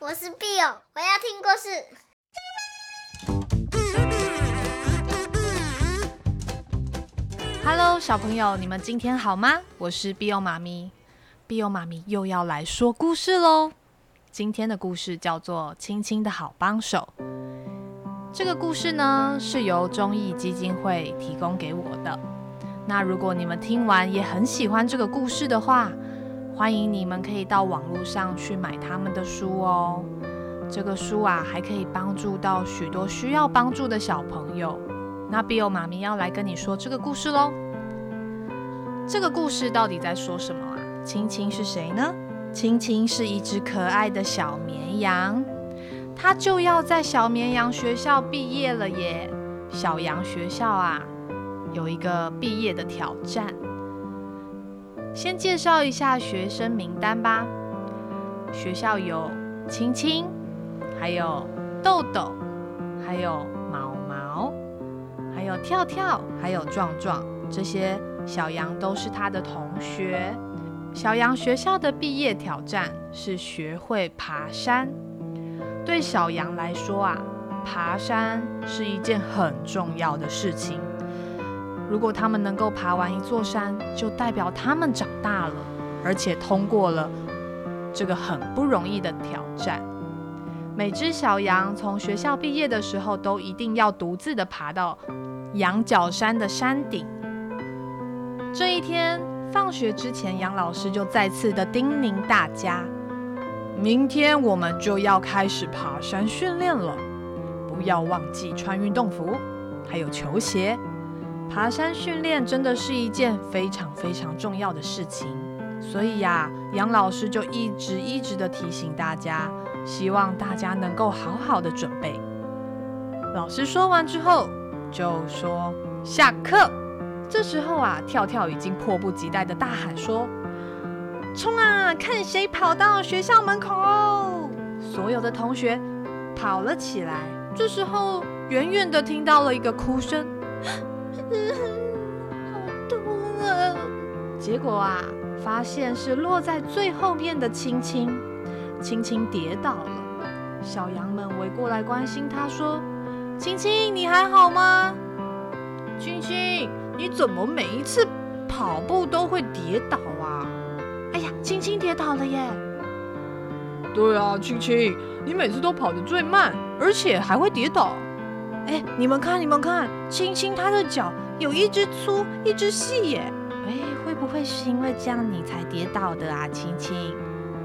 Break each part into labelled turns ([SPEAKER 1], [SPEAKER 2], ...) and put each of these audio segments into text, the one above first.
[SPEAKER 1] 我是 Bill，我要听故事。
[SPEAKER 2] Hello，小朋友，你们今天好吗？我是 Bill 妈咪，Bill 妈咪又要来说故事喽。今天的故事叫做《青青的好帮手》。这个故事呢，是由忠义基金会提供给我的。那如果你们听完也很喜欢这个故事的话，欢迎你们可以到网络上去买他们的书哦。这个书啊，还可以帮助到许多需要帮助的小朋友。那 Bill 妈咪要来跟你说这个故事喽。这个故事到底在说什么啊？青青是谁呢？青青是一只可爱的小绵羊，它就要在小绵羊学校毕业了耶。小羊学校啊，有一个毕业的挑战。先介绍一下学生名单吧。学校有青青，还有豆豆，还有毛毛，还有跳跳，还有壮壮。这些小羊都是他的同学。小羊学校的毕业挑战是学会爬山。对小羊来说啊，爬山是一件很重要的事情。如果他们能够爬完一座山，就代表他们长大了，而且通过了这个很不容易的挑战。每只小羊从学校毕业的时候，都一定要独自的爬到羊角山的山顶。这一天放学之前，杨老师就再次的叮咛大家：明天我们就要开始爬山训练了，不要忘记穿运动服，还有球鞋。爬山训练真的是一件非常非常重要的事情，所以呀，杨老师就一直一直的提醒大家，希望大家能够好好的准备。老师说完之后，就说下课。这时候啊，跳跳已经迫不及待的大喊说：“冲啊！看谁跑到学校门口！”所有的同学跑了起来。这时候，远远的听到了一个哭声。
[SPEAKER 1] 好痛啊！
[SPEAKER 2] 结果啊，发现是落在最后面的青青，青青跌倒了。小羊们围过来关心他，说：“青青，你还好吗？”“青青，你怎么每一次跑步都会跌倒啊？”“哎呀，青青跌倒了耶！”“
[SPEAKER 3] 对啊，青青，你每次都跑得最慢，而且还会跌倒。”
[SPEAKER 2] 哎，你们看，你们看，青青她的脚有一只粗，一只细耶。哎，会不会是因为这样你才跌倒的啊，青青？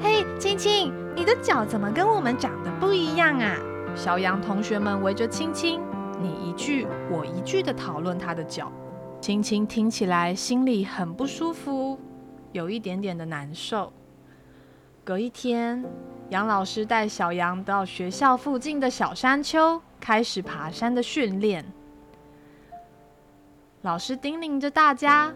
[SPEAKER 2] 嘿，青青，你的脚怎么跟我们长得不一样啊？小羊同学们围着青青，你一句我一句的讨论他的脚。青青听起来心里很不舒服，有一点点的难受。隔一天，杨老师带小羊到学校附近的小山丘。开始爬山的训练，老师叮咛着大家：“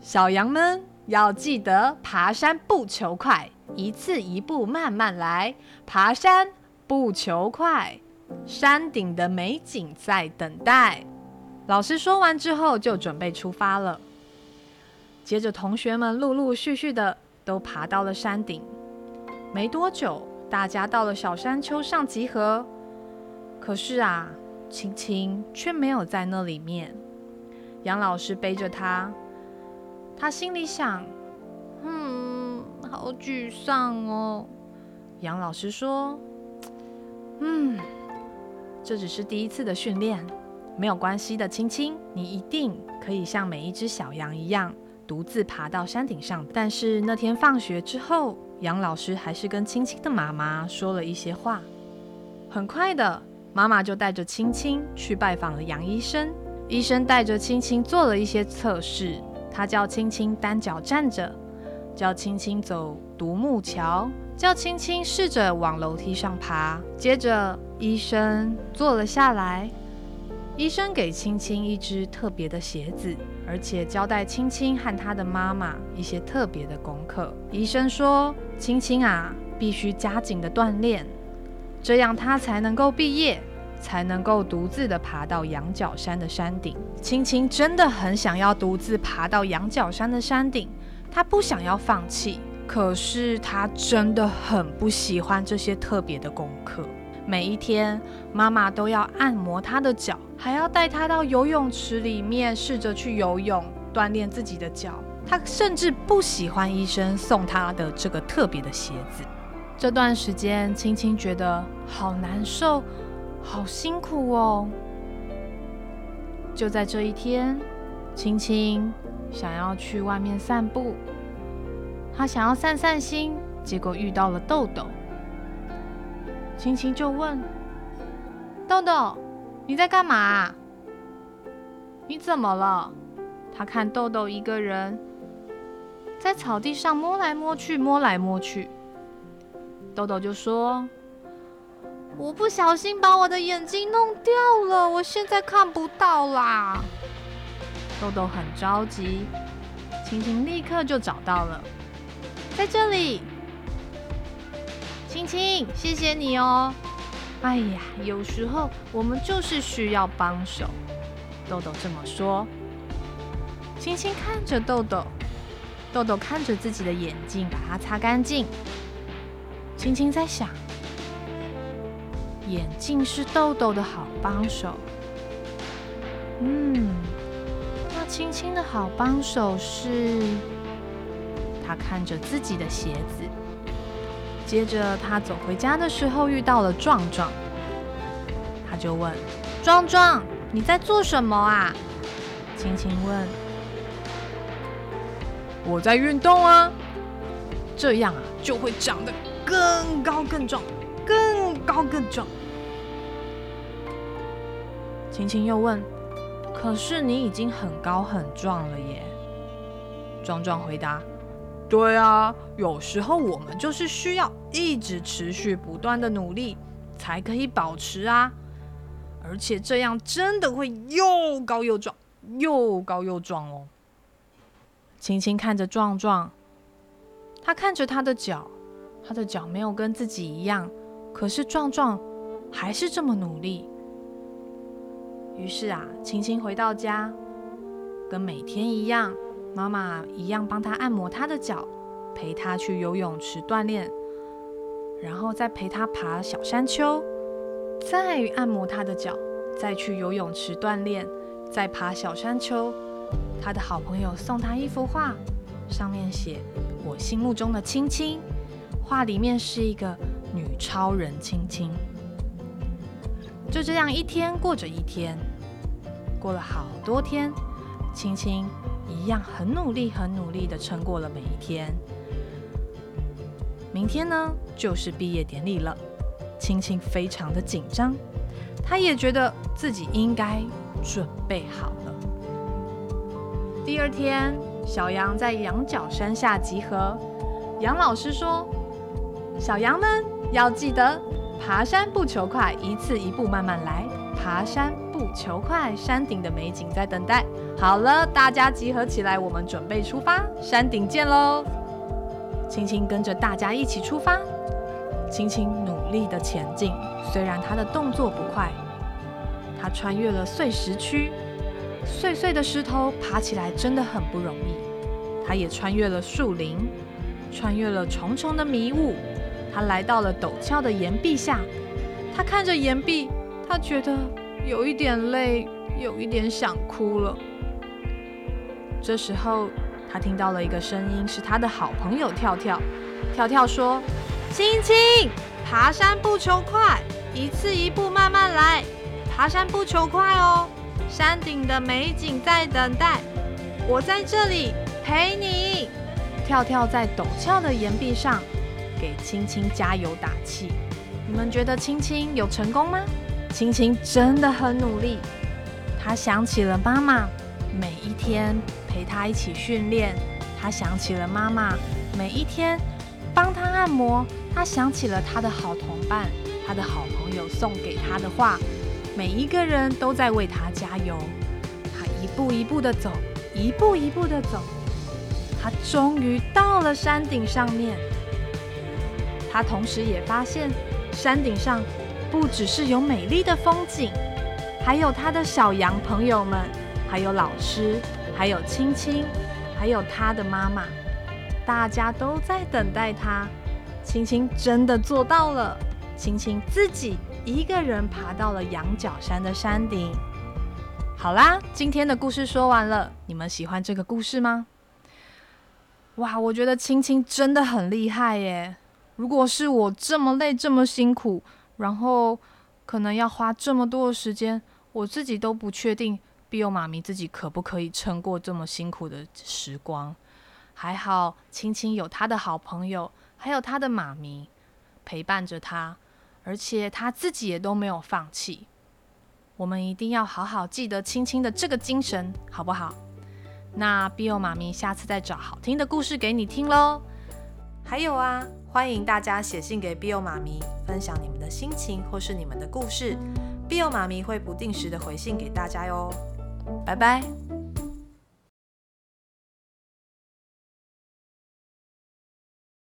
[SPEAKER 2] 小羊们要记得爬山不求快，一次一步慢慢来。爬山不求快，山顶的美景在等待。”老师说完之后，就准备出发了。接着，同学们陆陆续续的都爬到了山顶。没多久，大家到了小山丘上集合。可是啊，青青却没有在那里面。杨老师背着他，他心里想：“嗯，好沮丧哦。”杨老师说：“嗯，这只是第一次的训练，没有关系的，青青，你一定可以像每一只小羊一样，独自爬到山顶上。”但是那天放学之后，杨老师还是跟青青的妈妈说了一些话。很快的。妈妈就带着青青去拜访了杨医生。医生带着青青做了一些测试，他叫青青单脚站着，叫青青走独木桥，叫青青试着往楼梯上爬。接着，医生坐了下来，医生给青青一只特别的鞋子，而且交代青青和他的妈妈一些特别的功课。医生说：“青青啊，必须加紧的锻炼。”这样他才能够毕业，才能够独自的爬到羊角山的山顶。青青真的很想要独自爬到羊角山的山顶，他不想要放弃，可是他真的很不喜欢这些特别的功课。每一天，妈妈都要按摩他的脚，还要带他到游泳池里面试着去游泳，锻炼自己的脚。他甚至不喜欢医生送他的这个特别的鞋子。这段时间，青青觉得好难受，好辛苦哦。就在这一天，青青想要去外面散步，他想要散散心，结果遇到了豆豆。青青就问：“豆豆，你在干嘛？你怎么了？”他看豆豆一个人在草地上摸来摸去，摸来摸去。豆豆就说：“我不小心把我的眼睛弄掉了，我现在看不到啦。”豆豆很着急，青青立刻就找到了，在这里。青青，谢谢你哦。哎呀，有时候我们就是需要帮手。豆豆这么说。青青看着豆豆，豆豆看着自己的眼睛，把它擦干净。青青在想，眼镜是豆豆的好帮手。嗯，那青青的好帮手是，他看着自己的鞋子。接着，他走回家的时候遇到了壮壮，他就问：“壮壮，你在做什么啊？”青青问：“
[SPEAKER 3] 我在运动啊，
[SPEAKER 2] 这样啊就会长得更高更壮，更高更壮。”青青又问：“可是你已经很高很壮了耶？”壮壮回答。
[SPEAKER 3] 对啊，有时候我们就是需要一直持续不断的努力，才可以保持啊。而且这样真的会又高又壮，又高又壮哦。
[SPEAKER 2] 青青看着壮壮，他看着他的脚，他的脚没有跟自己一样，可是壮壮还是这么努力。于是啊，青青回到家，跟每天一样。妈妈一样帮他按摩他的脚，陪他去游泳池锻炼，然后再陪他爬小山丘，再按摩他的脚，再去游泳池锻炼，再爬小山丘。他的好朋友送他一幅画，上面写“我心目中的青青”，画里面是一个女超人青青。就这样一天过着一天，过了好多天，青青。一样很努力、很努力的撑过了每一天。明天呢，就是毕业典礼了。青青非常的紧张，她也觉得自己应该准备好了。第二天，小羊在羊角山下集合。杨老师说：“小羊们要记得，爬山不求快，一次一步慢慢来。爬山不求快，山顶的美景在等待。”好了，大家集合起来，我们准备出发，山顶见喽！青青跟着大家一起出发，青青努力的前进，虽然她的动作不快，她穿越了碎石区，碎碎的石头爬起来真的很不容易。她也穿越了树林，穿越了重重的迷雾，他来到了陡峭的岩壁下，他看着岩壁，他觉得有一点累，有一点想哭了。这时候，他听到了一个声音，是他的好朋友跳跳。跳跳说：“青青，爬山不求快，一次一步慢慢来。爬山不求快哦，山顶的美景在等待，我在这里陪你。”跳跳在陡峭的岩壁上给青青加油打气。你们觉得青青有成功吗？青青真的很努力。他想起了妈妈，每一天。陪他一起训练，他想起了妈妈，每一天帮他按摩。他想起了他的好同伴，他的好朋友送给他的话，每一个人都在为他加油。他一步一步的走，一步一步的走，他终于到了山顶上面。他同时也发现，山顶上不只是有美丽的风景，还有他的小羊朋友们，还有老师。还有青青，还有他的妈妈，大家都在等待他。青青真的做到了，青青自己一个人爬到了羊角山的山顶。好啦，今天的故事说完了，你们喜欢这个故事吗？哇，我觉得青青真的很厉害耶！如果是我这么累、这么辛苦，然后可能要花这么多的时间，我自己都不确定比欧妈咪自己可不可以撑过这么辛苦的时光。还好青青有她的好朋友，还有她的妈咪陪伴着她，而且她自己也都没有放弃。我们一定要好好记得青青的这个精神，好不好？那比欧妈咪下次再找好听的故事给你听喽。还有啊，欢迎大家写信给 Bio 妈咪，分享你们的心情或是你们的故事，，Bio 妈咪会不定时的回信给大家哟。拜拜。